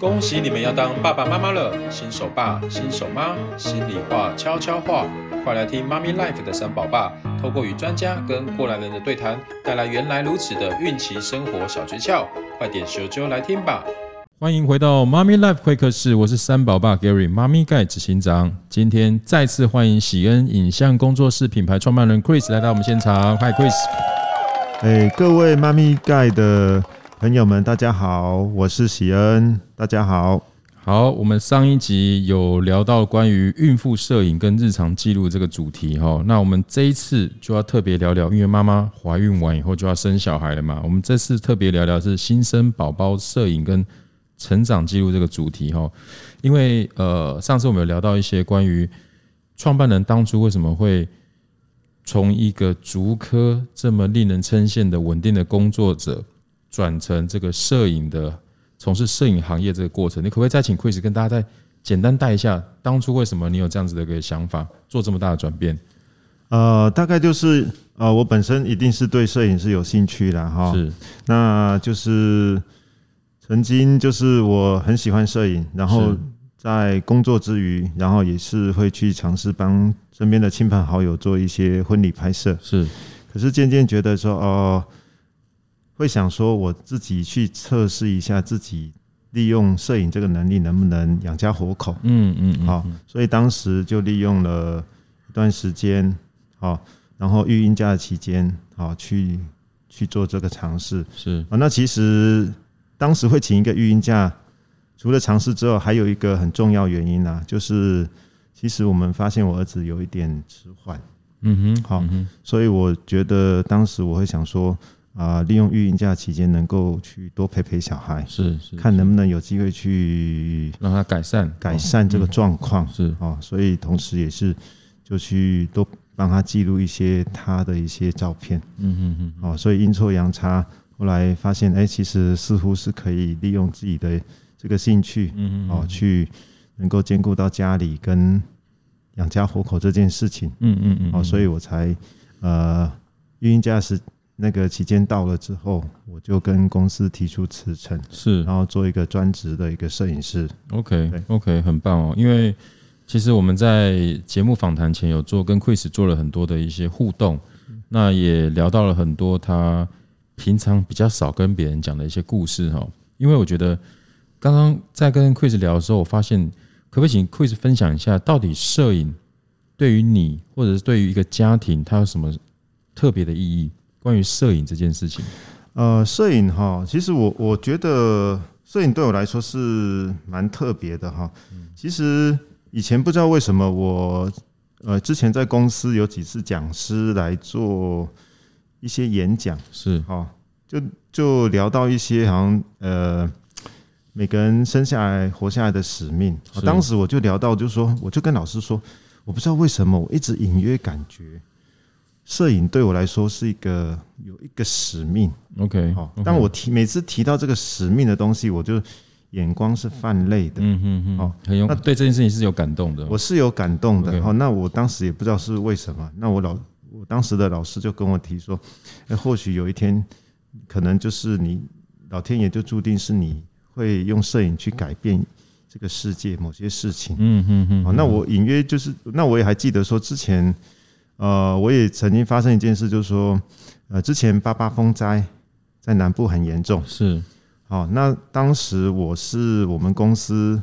恭喜你们要当爸爸妈妈了，新手爸、新手妈，心里话、悄悄话，快来听妈咪 life 的三宝爸，透过与专家跟过来人的对谈，带来原来如此的孕期生活小诀窍，快点咻啾来听吧！欢迎回到妈咪 life 会客室，我是三宝爸 Gary，妈咪盖执行长。今天再次欢迎喜恩影像工作室品牌创办人 Chris 来到我们现场。Hi Chris，哎，各位妈咪盖的。朋友们，大家好，我是喜恩。大家好，好，我们上一集有聊到关于孕妇摄影跟日常记录这个主题哈，那我们这一次就要特别聊聊，因为妈妈怀孕完以后就要生小孩了嘛，我们这次特别聊聊是新生宝宝摄影跟成长记录这个主题哈，因为呃，上次我们有聊到一些关于创办人当初为什么会从一个竹科这么令人称羡的稳定的工作者。转成这个摄影的，从事摄影行业这个过程，你可不可以再请 Chris 跟大家再简单带一下，当初为什么你有这样子的一个想法，做这么大的转变？呃，大概就是呃，我本身一定是对摄影是有兴趣的哈，是，那就是曾经就是我很喜欢摄影，然后在工作之余，然后也是会去尝试帮身边的亲朋好友做一些婚礼拍摄，是，可是渐渐觉得说哦。呃会想说，我自己去测试一下自己利用摄影这个能力能不能养家活口。嗯嗯，好，所以当时就利用了一段时间，好，然后育婴假的期间，好去去做这个尝试。是啊，那其实当时会请一个育婴假，除了尝试之后，还有一个很重要原因啊，就是其实我们发现我儿子有一点迟缓。嗯哼，好，所以我觉得当时我会想说。啊，利用育婴假期间能够去多陪陪小孩，是是，看能不能有机会去让他改善。改善这个状况，是。哦，所以同时也是就去多帮他记录一些他的一些照片，嗯嗯嗯，哦，所以阴错阳差，后来发现，哎，其实似乎是可以利用自己的这个兴趣，嗯嗯，哦，去能够兼顾到家里跟养家糊口这件事情，嗯嗯嗯，哦，所以我才呃，育婴假是。那个期间到了之后，我就跟公司提出辞呈，是，然后做一个专职的一个摄影师。OK，OK，很棒哦。因为其实我们在节目访谈前有做跟 Chris 做了很多的一些互动，那也聊到了很多他平常比较少跟别人讲的一些故事哈。因为我觉得刚刚在跟 Chris 聊的时候，我发现可不可以请 Chris 分享一下，到底摄影对于你或者是对于一个家庭，它有什么特别的意义？关于摄影这件事情，呃，摄影哈，其实我我觉得摄影对我来说是蛮特别的哈。其实以前不知道为什么我呃之前在公司有几次讲师来做一些演讲，是哈，就就聊到一些好像呃每个人生下来活下来的使命。当时我就聊到，就是说，我就跟老师说，我不知道为什么我一直隐约感觉。摄影对我来说是一个有一个使命，OK，好。当我提每次提到这个使命的东西，我就眼光是泛泪的，嗯嗯嗯，好，很有。那对这件事情是有感动的，我是有感动的。好，那我当时也不知道是为什么。那我老我当时的老师就跟我提说，哎，或许有一天，可能就是你老天爷就注定是你会用摄影去改变这个世界某些事情。嗯嗯嗯。好，那我隐约就是，那我也还记得说之前。呃，我也曾经发生一件事，就是说，呃，之前八八风灾在南部很严重，是，好，那当时我是我们公司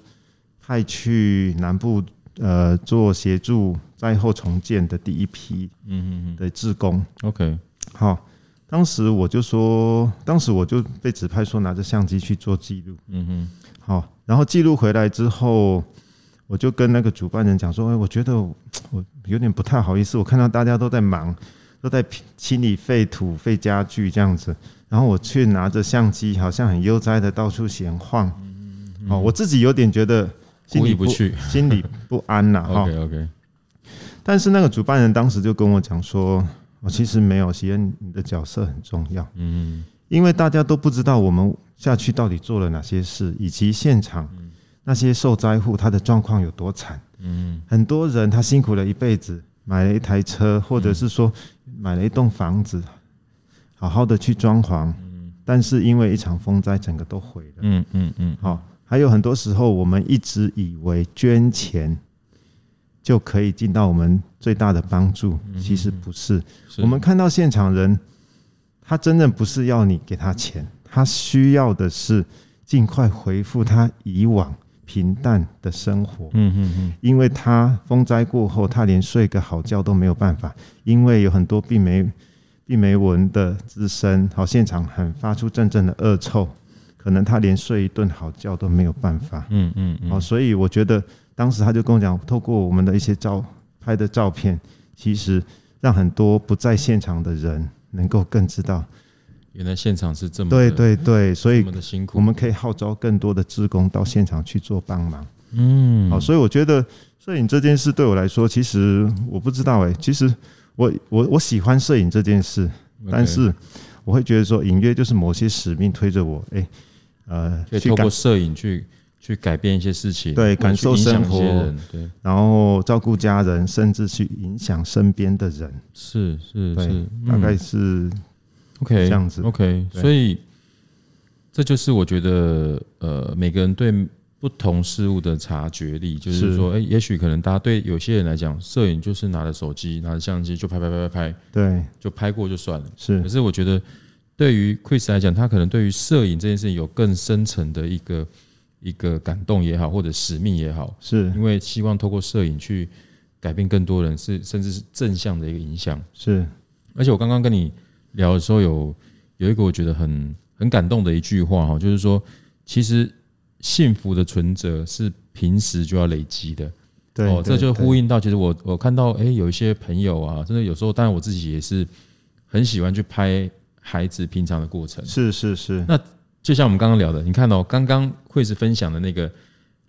派去南部呃做协助灾后重建的第一批，嗯嗯的职工，OK，好，当时我就说，当时我就被指派说拿着相机去做记录，嗯哼，好，然后记录回来之后。我就跟那个主办人讲说，哎，我觉得我有点不太好意思，我看到大家都在忙，都在清理废土、废家具这样子，然后我却拿着相机，好像很悠哉的到处闲晃，哦，我自己有点觉得心里不去，心里不安呐。OK OK。但是那个主办人当时就跟我讲说，我其实没有，喜恩，你的角色很重要，嗯，因为大家都不知道我们下去到底做了哪些事，以及现场。那些受灾户他的状况有多惨？嗯，很多人他辛苦了一辈子，买了一台车，或者是说买了一栋房子，好好的去装潢，但是因为一场风灾，整个都毁了。嗯嗯嗯。好，还有很多时候，我们一直以为捐钱就可以尽到我们最大的帮助，其实不是。我们看到现场人，他真正不是要你给他钱，他需要的是尽快回复他以往平淡的生活。嗯嗯嗯，因为他风灾过后，他连睡个好觉都没有办法，因为有很多病媒、病媒蚊的滋生，好，现场很发出阵阵的恶臭，可能他连睡一顿好觉都没有办法。嗯嗯嗯，好，所以我觉得当时他就跟我讲，透过我们的一些照拍的照片，其实让很多不在现场的人能够更知道。原来现场是这么对对对，所以我们可以号召更多的志工到现场去做帮忙。嗯，好，所以我觉得摄影这件事对我来说，其实我不知道哎、欸，其实我我我喜欢摄影这件事，但是我会觉得说，隐约就是某些使命推着我，哎，呃，可以透过摄影去去改变一些事情，对，感受生活，对，然后照顾家人，甚至去影响身边的人，是是是，大概是。OK，这样子 OK，所以这就是我觉得，呃，每个人对不同事物的察觉力，就是说，哎，也许可能大家对有些人来讲，摄影就是拿着手机、拿着相机就拍拍拍拍拍，对，就拍过就算了。是，可是我觉得，对于 Chris 来讲，他可能对于摄影这件事情有更深层的一个一个感动也好，或者使命也好，是因为希望透过摄影去改变更多人，是甚至是正向的一个影响。是，而且我刚刚跟你。聊的时候有有一个我觉得很很感动的一句话哈，就是说，其实幸福的存折是平时就要累积的。对，哦，这就呼应到，其实我我看到，哎，有一些朋友啊，真的有时候，当然我自己也是很喜欢去拍孩子平常的过程。是是是。那就像我们刚刚聊的，你看到刚刚惠子分享的那个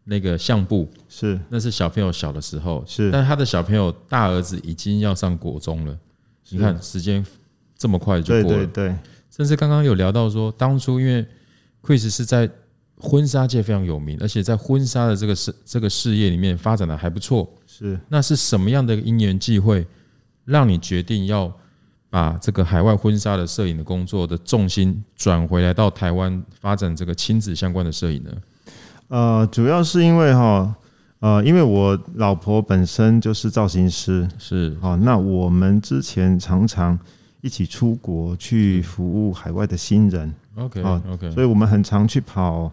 那个相簿，是那是小朋友小的时候，是，但他的小朋友大儿子已经要上国中了。你看时间。这么快就过了，对对对。甚至刚刚有聊到说，当初因为 Chris 是在婚纱界非常有名，而且在婚纱的这个事这个事业里面发展的还不错。是，那是什么样的因缘际会，让你决定要把这个海外婚纱的摄影的工作的重心转回来到台湾发展这个亲子相关的摄影呢？呃，主要是因为哈，呃，因为我老婆本身就是造型师，是，好，那我们之前常常。一起出国去服务海外的新人，OK OK，所以我们很常去跑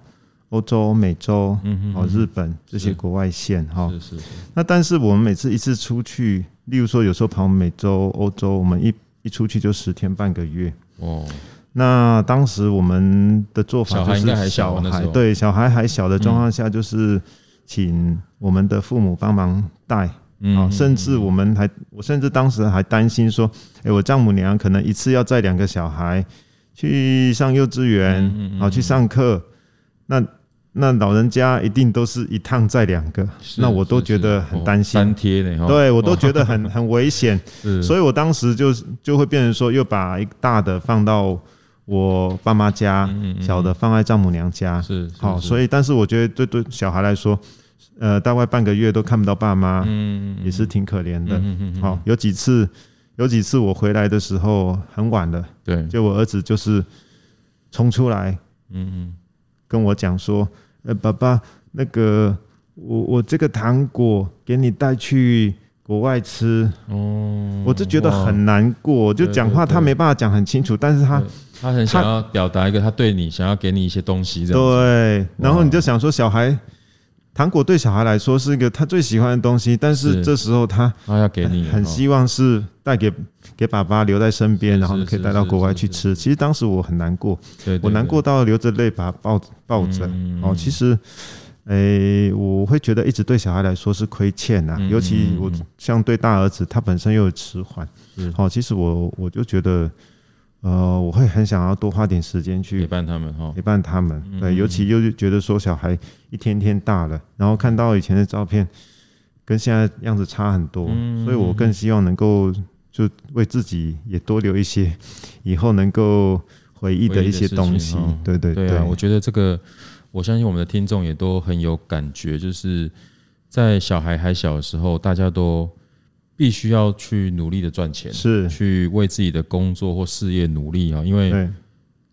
欧洲、美洲、嗯哦日本这些国外线哈。是是是。那但是我们每次一次出去，例如说有时候跑美洲、欧洲，我们一一出去就十天半个月。哦。那当时我们的做法就是小孩对小孩还小的状况下，就是请我们的父母帮忙带。嗯，甚至我们还，我甚至当时还担心说，哎，我丈母娘可能一次要载两个小孩去上幼稚园，好去上课，那那老人家一定都是一趟载两个，那我都觉得很担心，粘贴呢，对我都觉得很 很危险，所以我当时就就会变成说，又把一个大的放到我爸妈家，小的放在丈母娘家，是好，所以但是我觉得对对小孩来说。呃，大概半个月都看不到爸妈，嗯，也是挺可怜的。好，有几次，有几次我回来的时候很晚了，对，就我儿子就是冲出来，嗯嗯，跟我讲说，呃，爸爸，那个我我这个糖果给你带去国外吃，哦，我就觉得很难过，就讲话他没办法讲很清楚，但是他他很想要表达一个他对你想要给你一些东西，对，然后你就想说小孩。糖果对小孩来说是一个他最喜欢的东西，但是这时候他他要给你，很希望是带给给爸爸留在身边，然后可以带到国外去吃。其实当时我很难过，我难过到流着泪把他抱抱着。哦，其实，诶，我会觉得一直对小孩来说是亏欠呐，尤其我像对大儿子，他本身又有迟缓。好，其实我我就觉得。呃，我会很想要多花点时间去陪伴他们哈，陪伴他们。对，尤其又觉得说小孩一天天大了，然后看到以前的照片，跟现在样子差很多，所以我更希望能够就为自己也多留一些以后能够回忆的一些东西。对对对啊，我觉得这个，我相信我们的听众也都很有感觉，就是在小孩还小的时候，大家都。必须要去努力的赚钱，是去为自己的工作或事业努力啊！因为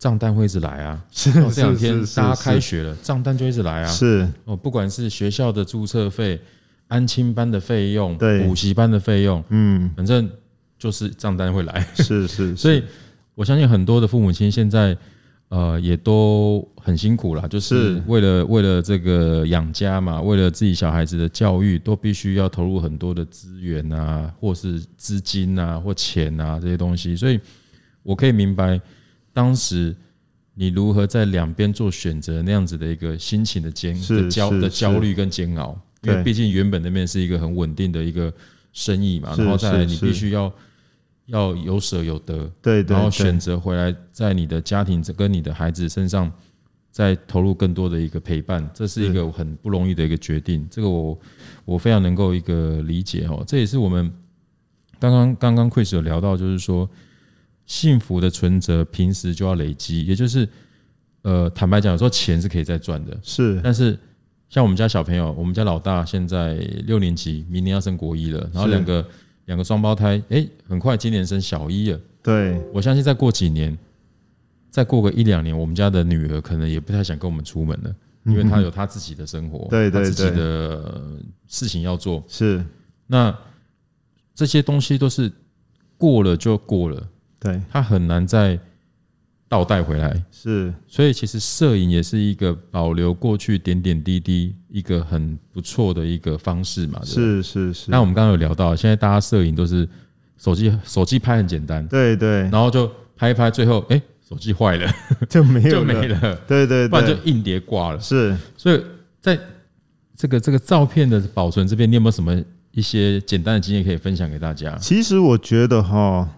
账单会一直来啊。是这两天大家开学了，账单就一直来啊。是哦，不管是学校的注册费、安亲班的费用、对补习班的费用，嗯，反正就是账单会来。是是，所以我相信很多的父母亲现在。呃，也都很辛苦啦，就是为了为了这个养家嘛，为了自己小孩子的教育，都必须要投入很多的资源啊，或是资金啊，或钱啊这些东西。所以，我可以明白当时你如何在两边做选择那样子的一个心情的煎的焦的焦虑跟煎熬，因为毕竟原本那边是一个很稳定的一个生意嘛，然后再来你必须要。要有舍有得，对，然后选择回来，在你的家庭跟你的孩子身上，再投入更多的一个陪伴，这是一个很不容易的一个决定。这个我我非常能够一个理解哦。这也是我们刚刚刚刚 Chris 有聊到，就是说幸福的存折平时就要累积，也就是呃，坦白讲，有时候钱是可以再赚的，是。但是像我们家小朋友，我们家老大现在六年级，明年要升国一了，然后两个。两个双胞胎，哎、欸，很快今年生小一了。对，我相信再过几年，再过个一两年，我们家的女儿可能也不太想跟我们出门了，因为她有她自己的生活，对对，她自己的事情要做。是，那这些东西都是过了就过了，对，她很难再。倒带回来是，所以其实摄影也是一个保留过去点点滴滴一个很不错的一个方式嘛。是是是。那我们刚刚有聊到，现在大家摄影都是手机，手机拍很简单，对对，然后就拍一拍，最后哎，手机坏了 就没有就没了，对对，不然就硬碟挂了。是，所以在这个这个照片的保存这边，你有没有什么一些简单的经验可以分享给大家？其实我觉得哈，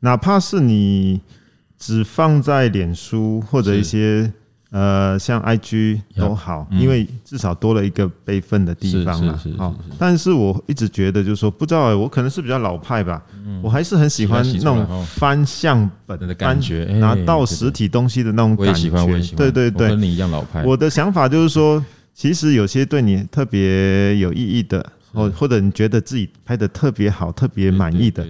哪怕是你。只放在脸书或者一些呃像 IG 都好，因为至少多了一个备份的地方嘛。好，但是我一直觉得就是说，不知道我可能是比较老派吧，我还是很喜欢那种翻相本的感觉，拿到实体东西的那种感觉。对对对，跟你一样老派。我的想法就是说，其实有些对你特别有意义的。或或者你觉得自己拍的特别好、特别满意的，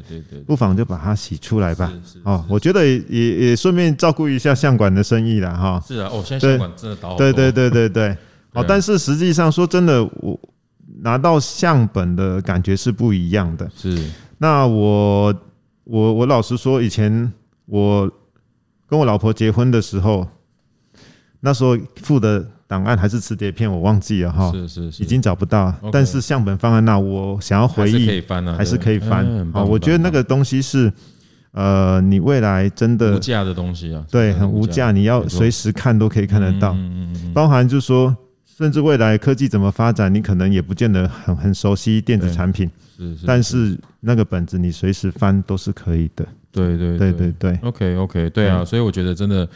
不妨就把它洗出来吧。哦，我觉得也也顺便照顾一下相馆的生意了哈。是啊，哦，现在相馆真的倒。对对对对对。哦，但是实际上说真的，我拿到相本的感觉是不一样的。是。那我我我老实说，以前我跟我老婆结婚的时候，那时候付的。档案还是磁碟片，我忘记了哈，是是是，已经找不到。但是相本放在那，我想要回忆，还是可以翻啊，还是可以翻。啊，我觉得那个东西是，呃，你未来真的无价的东西啊，对，很无价，你要随时看都可以看得到。包含就是说，甚至未来科技怎么发展，你可能也不见得很很熟悉电子产品，是是。但是那个本子你随时翻都是可以的。对对对对对。OK OK，对啊，所以我觉得真的。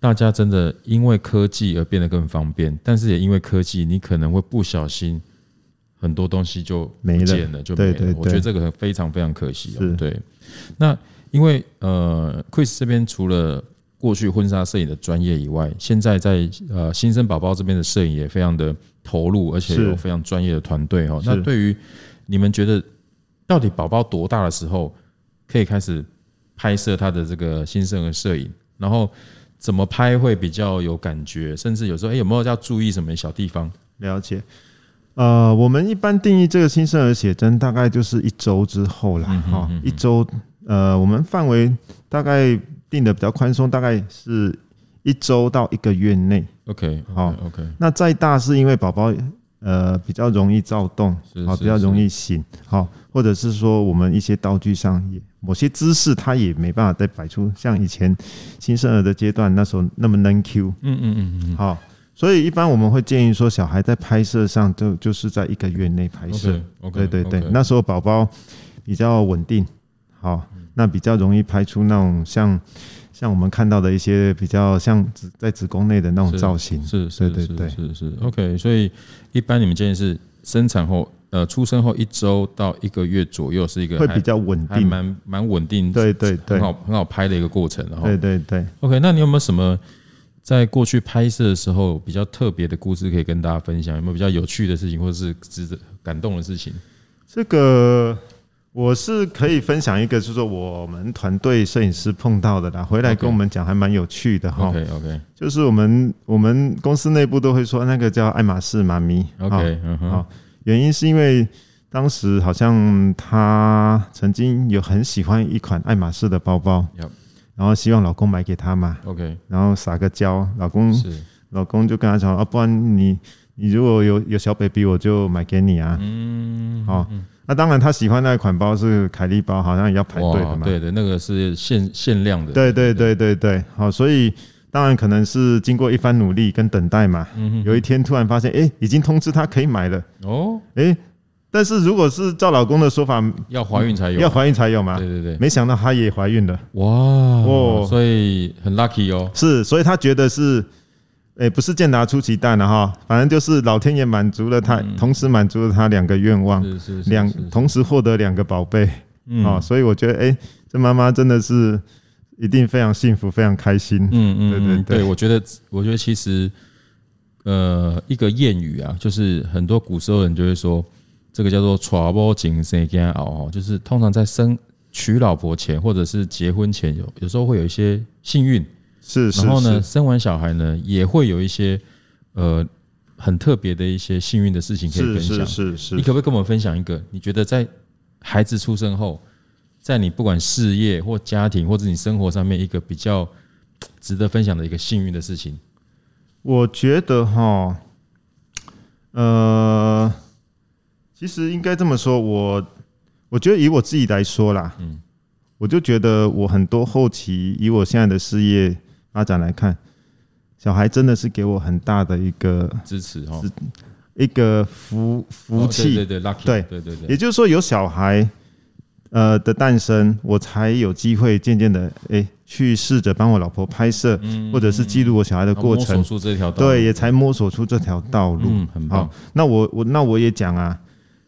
大家真的因为科技而变得更方便，但是也因为科技，你可能会不小心很多东西就不见了，就没了。我觉得这个非常非常可惜哦。对，那因为呃，Chris 这边除了过去婚纱摄影的专业以外，现在在呃新生宝宝这边的摄影也非常的投入，而且有非常专业的团队哦。那对于你们觉得，到底宝宝多大的时候可以开始拍摄他的这个新生儿摄影？然后怎么拍会比较有感觉？甚至有时候，哎，有没有要注意什么小地方？了解。呃，我们一般定义这个新生儿写真，大概就是一周之后啦。哈，一周。呃，我们范围大概定的比较宽松，大概是一周到一个月内。OK，好，OK。那再大是因为宝宝呃比较容易躁动，好，比较容易醒，好，或者是说我们一些道具上也。某些姿势他也没办法再摆出像以前新生儿的阶段那时候那么能 Q，嗯嗯嗯嗯，好，所以一般我们会建议说，小孩在拍摄上就就是在一个月内拍摄，对对对，那时候宝宝比较稳定，好，那比较容易拍出那种像像我们看到的一些比较像子在子宫内的那种造型，是是对对对。是是。OK，所以一般你们建议是生产后。呃，出生后一周到一个月左右是一个会比较稳定，蛮蛮稳定，对对对，很好很好拍的一个过程。然后，对对对，OK，那你有没有什么在过去拍摄的时候比较特别的故事可以跟大家分享？有没有比较有趣的事情，或者是值得感动的事情？这个我是可以分享一个，就是说我们团队摄影师碰到的啦，回来跟我们讲还蛮有趣的哈。OK OK，就是我们我们公司内部都会说那个叫爱马仕妈咪。OK，嗯哼，原因是因为当时好像他曾经有很喜欢一款爱马仕的包包，然后希望老公买给他嘛。OK，然后撒个娇，老公老公就跟他讲啊，不然你你如果有有小 baby，我就买给你啊。嗯，好。那当然，他喜欢那一款包是凯利包，好像也要排队的嘛。对的，那个是限限量的。对对对对对，好，所以当然可能是经过一番努力跟等待嘛。有一天突然发现，哎，已经通知他可以买了。哦，哎，但是如果是照老公的说法，要怀孕才有，要怀孕才有嘛。对对对，没想到她也怀孕了。哇哦，所以很 lucky 哦。是，所以她觉得是。哎，不是健达出奇蛋了哈，反正就是老天爷满足了他，同时满足了他两个愿望，两同时获得两个宝贝，啊，所以我觉得，哎，这妈妈真的是一定非常幸福，非常开心。嗯嗯，对对对，我觉得，我觉得其实，呃，一个谚语啊，就是很多古时候人就会说，这个叫做“娶某前生惊熬”，就是通常在生娶老婆前或者是结婚前，有有时候会有一些幸运。是，是，然后呢，生完小孩呢，也会有一些呃很特别的一些幸运的事情可以分享。是是是，你可不可以跟我们分享一个？你觉得在孩子出生后，在你不管事业或家庭或者你生活上面一个比较值得分享的一个幸运的事情？我觉得哈，呃，其实应该这么说，我我觉得以我自己来说啦，嗯，我就觉得我很多后期以我现在的事业。发展来看，小孩真的是给我很大的一个支持哈，一个福福气，对对对对对对对。也就是说，有小孩呃的诞生，我才有机会渐渐的哎去试着帮我老婆拍摄，或者是记录我小孩的过程，对，也才摸索出这条道路。嗯，很棒。那我我那我也讲啊，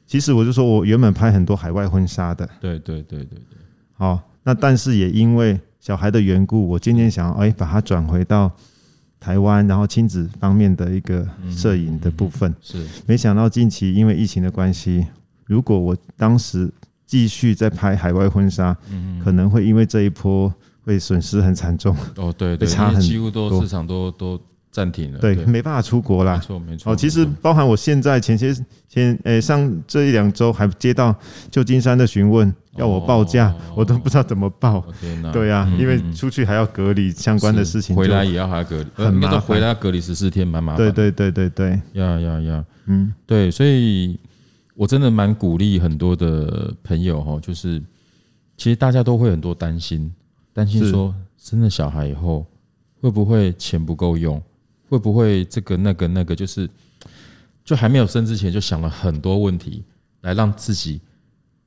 其实我就说我原本拍很多海外婚纱的，对对对对对。好，那但是也因为。小孩的缘故，我渐渐想，哎，把它转回到台湾，然后亲子方面的一个摄影的部分。是，没想到近期因为疫情的关系，如果我当时继续在拍海外婚纱，可能会因为这一波会损失很惨重。哦，对对，差很多，几乎都市场都都。暂停了，对，没办法出国啦。没错，没错。哦，其实包含我现在前些前诶上这一两周还接到旧金山的询问，要我报价，我都不知道怎么报。天哪！对啊，因为出去还要隔离相关的事情，回来也要还要隔离，很麻烦。回来要隔离十四天，蛮麻烦。对对对对对，要要要，嗯，对，所以我真的蛮鼓励很多的朋友哈，就是其实大家都会很多担心，担心说生了小孩以后会不会钱不够用。会不会这个那个那个就是，就还没有生之前就想了很多问题，来让自己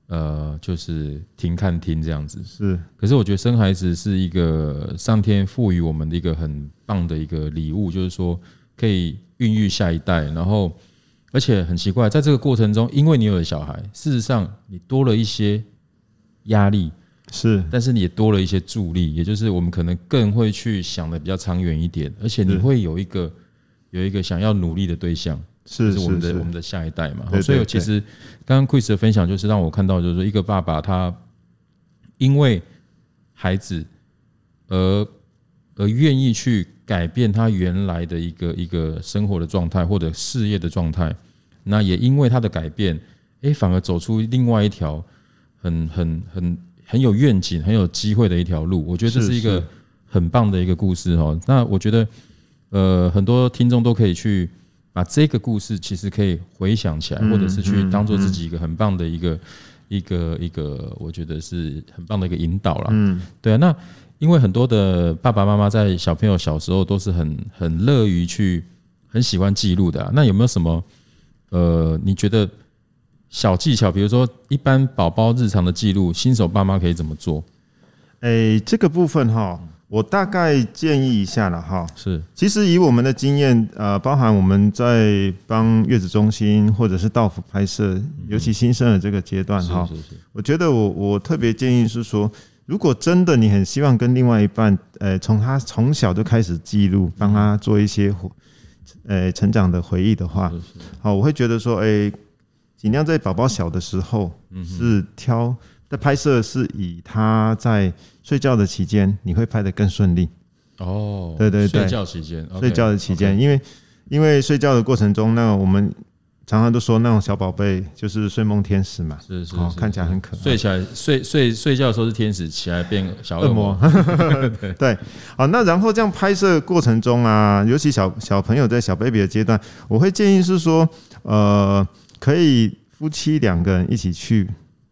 呃就是停看听这样子是。可是我觉得生孩子是一个上天赋予我们的一个很棒的一个礼物，就是说可以孕育下一代。然后而且很奇怪，在这个过程中，因为你有了小孩，事实上你多了一些压力。是，但是你也多了一些助力，也就是我们可能更会去想的比较长远一点，而且你会有一个有一个想要努力的对象，是我们的我们的下一代嘛。所以其实刚刚 Chris 的分享就是让我看到，就是说一个爸爸他因为孩子而而愿意去改变他原来的一个一个生活的状态或者事业的状态，那也因为他的改变，哎，反而走出另外一条很很很。很有愿景、很有机会的一条路，我觉得这是一个很棒的一个故事哈。那我觉得，呃，很多听众都可以去把这个故事，其实可以回想起来，或者是去当做自己一个很棒的一个一个一个，我觉得是很棒的一个引导了。嗯，对啊。那因为很多的爸爸妈妈在小朋友小时候都是很很乐于去很喜欢记录的啊。那有没有什么呃，你觉得？小技巧，比如说一般宝宝日常的记录，新手爸妈可以怎么做？诶，这个部分哈，我大概建议一下了哈。是，其实以我们的经验，呃，包含我们在帮月子中心或者是到府拍摄，尤其新生儿这个阶段哈，我觉得我我特别建议是说，如果真的你很希望跟另外一半，呃，从他从小就开始记录，帮他做一些，呃，成长的回忆的话，好，我会觉得说，诶。尽量在宝宝小的时候是挑在拍摄，是以他在睡觉的期间，你会拍得更顺利。哦，对对对，睡觉期间，睡觉的期间，因为因为睡觉的过程中，那我们。常常都说那种小宝贝就是睡梦天使嘛，是是是，看起来很可爱。睡起来睡睡睡觉的时候是天使，起来变小恶魔。对，好，那然后这样拍摄过程中啊，尤其小小朋友在小 baby 的阶段，我会建议是说，呃，可以夫妻两个人一起去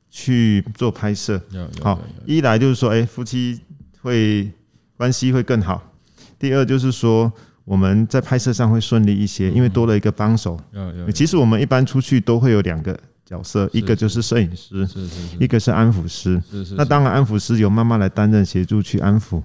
去做拍摄。好，一来就是说，哎，夫妻会关系会更好。第二就是说。我们在拍摄上会顺利一些，因为多了一个帮手。其实我们一般出去都会有两个角色，一个就是摄影师，一个是安抚师。那当然，安抚师由妈妈来担任协助去安抚。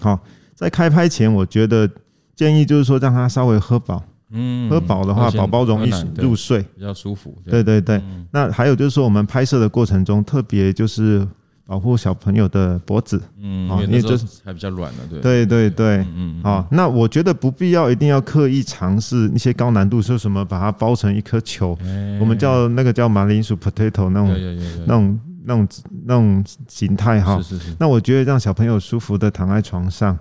好，在开拍前，我觉得建议就是说让他稍微喝饱。嗯，喝饱的话，宝宝容易入睡，比较舒服。对对对。那还有就是说，我们拍摄的过程中，特别就是。保护小朋友的脖子，嗯，因为这还比较软的，对，对对对，嗯，好，那我觉得不必要一定要刻意尝试一些高难度，说什么把它包成一颗球，我们叫那个叫马铃薯 potato 那种那种。那种那种形态哈，是是是。那我觉得让小朋友舒服的躺在床上，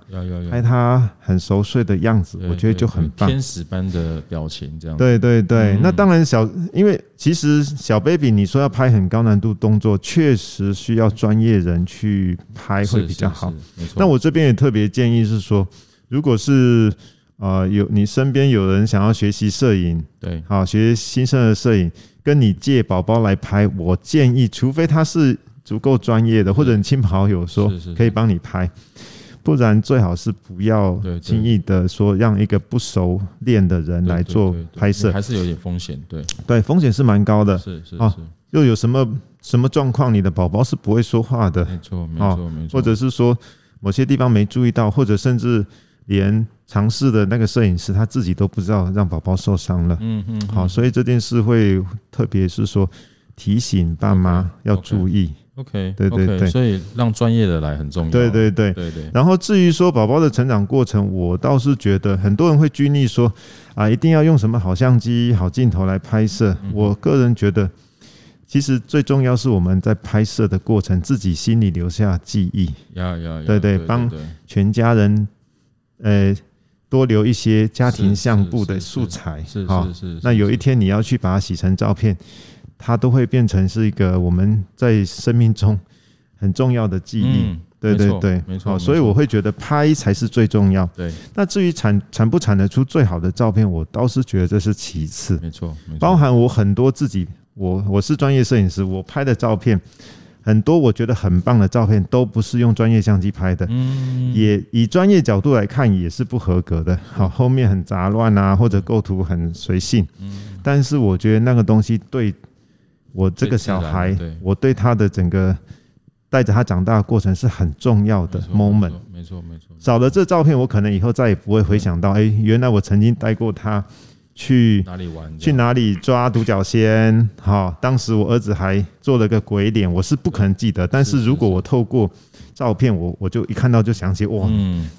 拍他很熟睡的样子，我觉得就很棒。天使般的表情这样。对对对，那当然小，因为其实小 baby 你说要拍很高难度动作，确实需要专业人去拍会比较好。没错。那我这边也特别建议是说，如果是呃有你身边有人想要学习摄影，对，好学新生儿摄影。跟你借宝宝来拍，我建议，除非他是足够专业的，或者你亲朋好友说可以帮你拍，不然最好是不要轻易的说让一个不熟练的人来做拍摄，还是有点风险。对对，风险是蛮高的。是是是，又有什么什么状况，你的宝宝是不会说话的。没错没错没错，或者是说某些地方没注意到，或者甚至连。尝试的那个摄影师他自己都不知道让宝宝受伤了，嗯嗯，好，所以这件事会特别是说提醒爸妈要注意，OK，对对对，所以让专业的来很重要，对对对对。对。然后至于说宝宝的成长过程，我倒是觉得很多人会拘泥说啊，一定要用什么好相机、好镜头来拍摄。我个人觉得，其实最重要是我们在拍摄的过程自己心里留下记忆，要要对对，帮全家人，呃。多留一些家庭相簿的素材，是是是。那有一天你要去把它洗成照片，它都会变成是一个我们在生命中很重要的记忆。对对对，没错。所以我会觉得拍才是最重要。对。那至于产产不产得出最好的照片，我倒是觉得这是其次。没错。包含我很多自己，我我是专业摄影师，我拍的照片。很多我觉得很棒的照片都不是用专业相机拍的，也以专业角度来看也是不合格的。好，后面很杂乱啊，或者构图很随性。但是我觉得那个东西对我这个小孩，我对他的整个带着他长大的过程是很重要的 moment。没错没错，少了这照片，我可能以后再也不会回想到，哎，原来我曾经带过他。去哪里玩？去哪里抓独角仙？好，当时我儿子还做了个鬼脸，我是不可能记得。但是如果我透过照片，我我就一看到就想起，哇，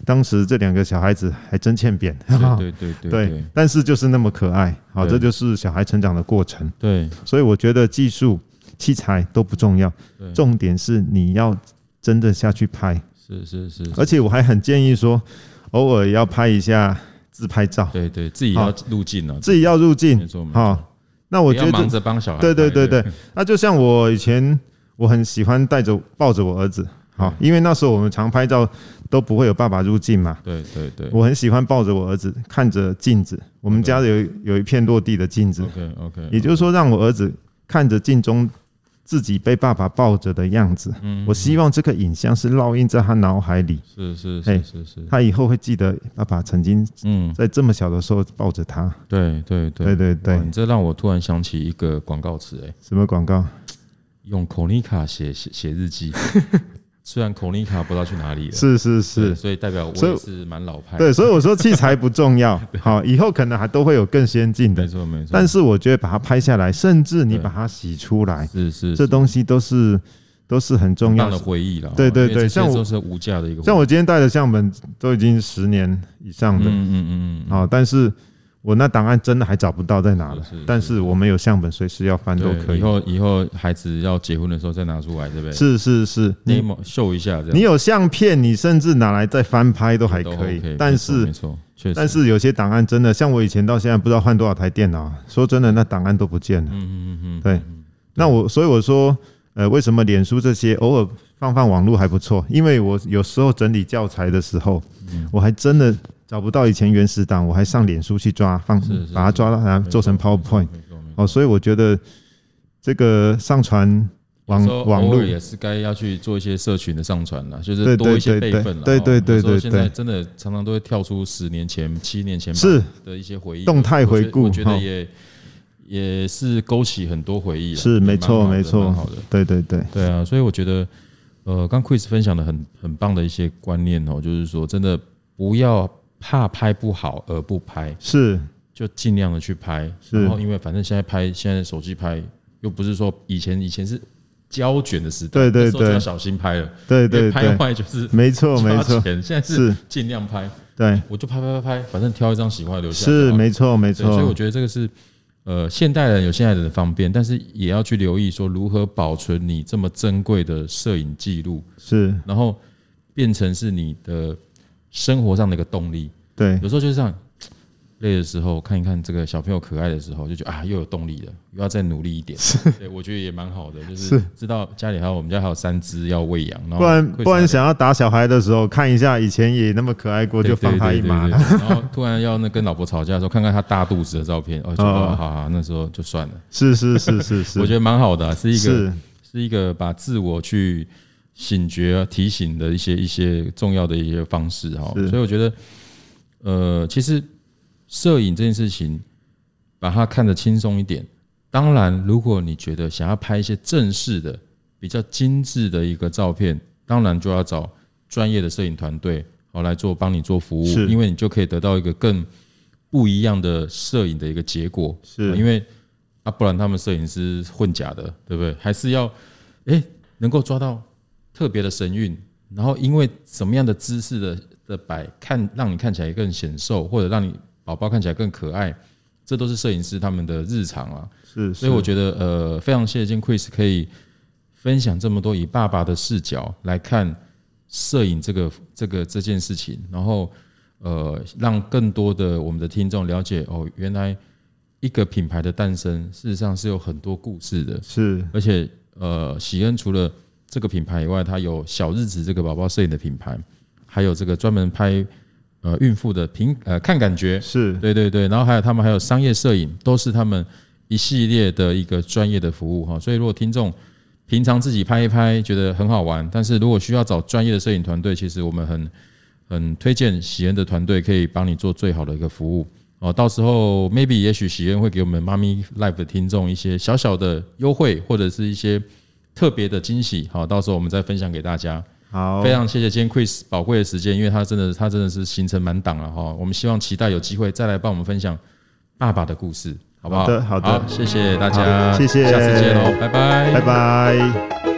当时这两个小孩子还真欠扁。对对对对，但是就是那么可爱。好，这就是小孩成长的过程。对，所以我觉得技术器材都不重要，重点是你要真的下去拍。是是是，而且我还很建议说，偶尔要拍一下。自拍照，对对，自己要入镜了，自己要入镜，没错，好，那我觉得忙着帮小孩，对对对对，那就像我以前，我很喜欢带着抱着我儿子，好，因为那时候我们常拍照都不会有爸爸入镜嘛，对对对，我很喜欢抱着我儿子，看着镜子，我们家有有一片落地的镜子，OK OK，也就是说让我儿子看着镜中。自己被爸爸抱着的样子，我希望这个影像是烙印在他脑海里。是是是是是，他以后会记得爸爸曾经嗯在这么小的时候抱着他。对对对对对，你这让我突然想起一个广告词，哎，什么广告？用口尼卡写写写日记。虽然孔尼卡不知道去哪里了，是是是，所以代表我也是蛮老派。对，所以我说器材不重要，好，以后可能还都会有更先进的，没错没错。但是我觉得把它拍下来，甚至你把它洗出来，是是，这东西都是都是很重要。的回忆了。对对对，像我是无价的一个，像我今天带的相本都已经十年以上的，嗯嗯嗯嗯，好，但是我那档案真的还找不到在哪了，是是是，但是我们有相本，随时要翻都可以。以后以后孩子要结婚的时候再拿出来，对不对？是是是，你秀一下，你有相片，你甚至拿来再翻拍都还可以。OK, 但是没错，确实，但是有些档案真的，像我以前到现在不知道换多少台电脑，说真的，那档案都不见了。嗯嗯嗯对，那我所以我说，呃，为什么脸书这些偶尔放放网络还不错？因为我有时候整理教材的时候，我还真的。找不到以前原始档，我还上脸书去抓放，把它抓到，然后做成 PowerPoint。哦，所以我觉得这个上传网网络也是该要去做一些社群的上传了，就是多一些备份了。对对对对对，现在真的常常都会跳出十年前、七年前是的一些回忆，动态回顾，我觉得也也是勾起很多回忆。是没错没错，好的，对对对对啊，所以我觉得呃，刚 Chris 分享的很很棒的一些观念哦，就是说真的不要。怕拍不好而不拍，是就尽量的去拍。然后因为反正现在拍，现在手机拍又不是说以前以前是胶卷的时代，对对对，要小心拍了。对对，拍坏就是没错没错。现在是尽量拍，对，我就拍拍拍拍，反正挑一张喜欢留下。是没错没错。所以我觉得这个是呃，现代人有现代人的方便，但是也要去留意说如何保存你这么珍贵的摄影记录。是，然后变成是你的。生活上的一个动力，对，有时候就是这样，累的时候看一看这个小朋友可爱的时候，就觉得啊，又有动力了，又要再努力一点。对，我觉得也蛮好的，就是知道家里还有我们家还有三只要喂养，不然不然想要打小孩的时候，看一下以前也那么可爱过，就放他一马。然后突然要那跟老婆吵架的时候，看看他大肚子的照片，哦，就好好，那时候就算了。是是是是是，我觉得蛮好的，是一个是一个把自我去。醒觉啊，提醒的一些一些重要的一些方式哈，所以我觉得，呃，其实摄影这件事情，把它看得轻松一点。当然，如果你觉得想要拍一些正式的、比较精致的一个照片，当然就要找专业的摄影团队好来做帮你做服务，因为你就可以得到一个更不一样的摄影的一个结果。是因为啊，不然他们摄影师混假的，对不对？还是要哎能够抓到。特别的神韵，然后因为什么样的姿势的的摆，看让你看起来更显瘦，或者让你宝宝看起来更可爱，这都是摄影师他们的日常啊。是，所以我觉得呃，非常谢谢 Chris 可以分享这么多以爸爸的视角来看摄影这个这个这件事情，然后呃，让更多的我们的听众了解哦，原来一个品牌的诞生事实上是有很多故事的。是，而且呃，喜恩除了这个品牌以外，它有小日子这个宝宝摄影的品牌，还有这个专门拍呃孕妇的凭呃看感觉是对对对，然后还有他们还有商业摄影，都是他们一系列的一个专业的服务哈。所以如果听众平常自己拍一拍觉得很好玩，但是如果需要找专业的摄影团队，其实我们很很推荐喜恩的团队可以帮你做最好的一个服务哦。到时候 maybe 也许喜恩会给我们妈咪 live 的听众一些小小的优惠，或者是一些。特别的惊喜，好，到时候我们再分享给大家。好，非常谢谢今天 Chris 宝贵的时间，因为他真的他真的是行程满档了哈。我们希望期待有机会再来帮我们分享爸爸的故事，好不好？好的，好的，谢谢大家，谢谢，下次见喽，拜拜，拜拜。